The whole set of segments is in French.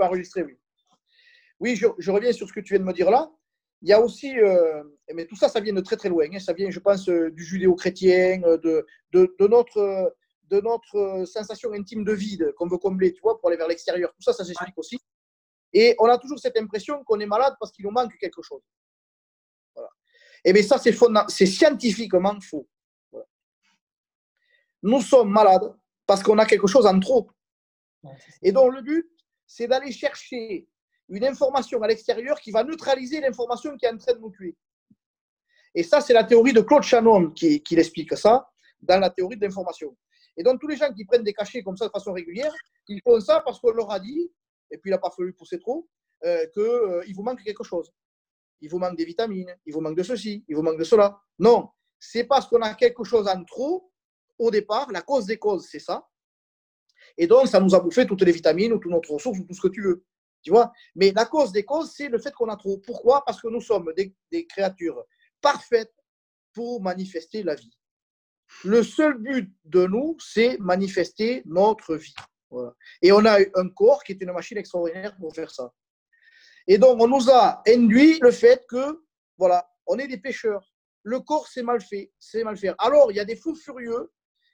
pas enregistrer, oui. Oui, je, reviens sur ce que tu viens de me dire là. Il y a aussi, euh, mais tout ça, ça vient de très très loin. Hein. Ça vient, je pense, euh, du judéo-chrétien, euh, de, de, de, notre, de notre sensation intime de vide qu'on veut combler, tu vois, pour aller vers l'extérieur. Tout ça, ça s'explique aussi. Et on a toujours cette impression qu'on est malade parce qu'il nous manque quelque chose. Voilà. Et bien ça, c'est, c'est scientifiquement faux. Nous sommes malades parce qu'on a quelque chose en trop. Et donc le but, c'est d'aller chercher une information à l'extérieur qui va neutraliser l'information qui est en train de nous tuer. Et ça, c'est la théorie de Claude Shannon qui, qui l'explique ça, dans la théorie de l'information. Et donc, tous les gens qui prennent des cachets comme ça de façon régulière, ils font ça parce qu'on leur a dit, et puis il n'a pas fallu pousser trop, euh, qu'il euh, vous manque quelque chose. Il vous manque des vitamines, il vous manque de ceci, il vous manque de cela. Non, c'est parce qu'on a quelque chose en trop au départ. La cause des causes, c'est ça. Et donc, ça nous a bouffé toutes les vitamines ou toutes notre ressources ou tout ce que tu veux. Tu vois? Mais la cause des causes, c'est le fait qu'on a trop. Pourquoi? Parce que nous sommes des, créatures parfaites pour manifester la vie. Le seul but de nous, c'est manifester notre vie. Et on a un corps qui est une machine extraordinaire pour faire ça. Et donc, on nous a induit le fait que, voilà, on est des pêcheurs. Le corps, c'est mal fait, c'est mal fait. Alors, il y a des fous furieux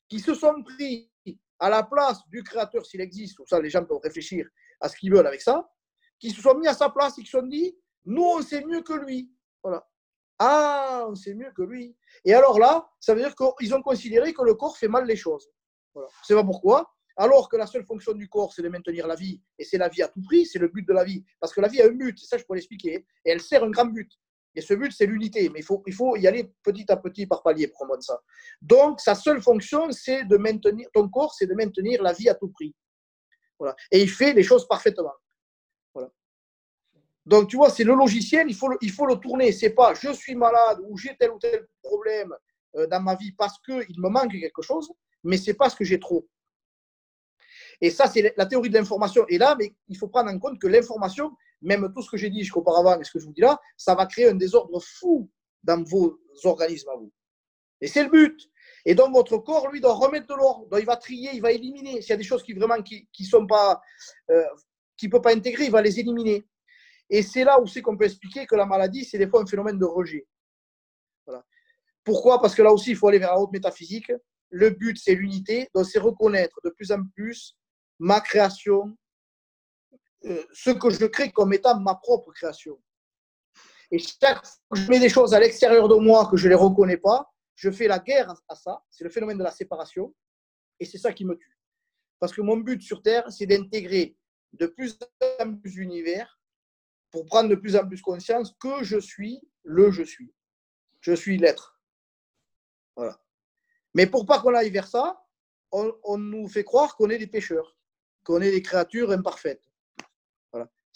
qui se sont pris à la place du créateur, s'il existe, ou ça, les gens peuvent réfléchir à ce qu'ils veulent avec ça, qui se sont mis à sa place et qui se sont dit, nous, on sait mieux que lui. Voilà. Ah, on sait mieux que lui. Et alors là, ça veut dire qu'ils ont considéré que le corps fait mal les choses. Voilà. C'est pas pourquoi. Alors que la seule fonction du corps, c'est de maintenir la vie, et c'est la vie à tout prix, c'est le but de la vie. Parce que la vie a un but, ça je peux l'expliquer, et elle sert un grand but. Et ce but, c'est l'unité, mais il faut, il faut y aller petit à petit par palier pour comprendre ça. Donc, sa seule fonction, c'est de maintenir, ton corps, c'est de maintenir la vie à tout prix. Voilà. Et il fait les choses parfaitement. Donc, tu vois, c'est le logiciel, il faut le, il faut le tourner. C'est pas je suis malade ou j'ai tel ou tel problème euh, dans ma vie parce qu'il me manque quelque chose, mais c'est parce que j'ai trop. Et ça, c'est la théorie de l'information. Et là, mais il faut prendre en compte que l'information, même tout ce que j'ai dit jusqu'auparavant et ce que je vous dis là, ça va créer un désordre fou dans vos organismes à vous. Et c'est le but. Et donc, votre corps, lui, doit remettre de l'ordre. Il va trier, il va éliminer. S'il y a des choses qui vraiment qui ne sont pas, euh, qui peut pas intégrer, il va les éliminer. Et c'est là où c'est qu'on peut expliquer que la maladie, c'est des fois un phénomène de rejet. Voilà. Pourquoi? Parce que là aussi, il faut aller vers la haute métaphysique. Le but, c'est l'unité. Donc, c'est reconnaître de plus en plus ma création, euh, ce que je crée comme étant ma propre création. Et chaque fois que je mets des choses à l'extérieur de moi que je ne les reconnais pas, je fais la guerre à ça. C'est le phénomène de la séparation. Et c'est ça qui me tue. Parce que mon but sur Terre, c'est d'intégrer de plus en plus d'univers pour prendre de plus en plus conscience que je suis le je suis. Je suis l'être. Voilà. Mais pour pas qu'on aille vers ça, on, nous fait croire qu'on est des pécheurs, qu'on est des créatures imparfaites.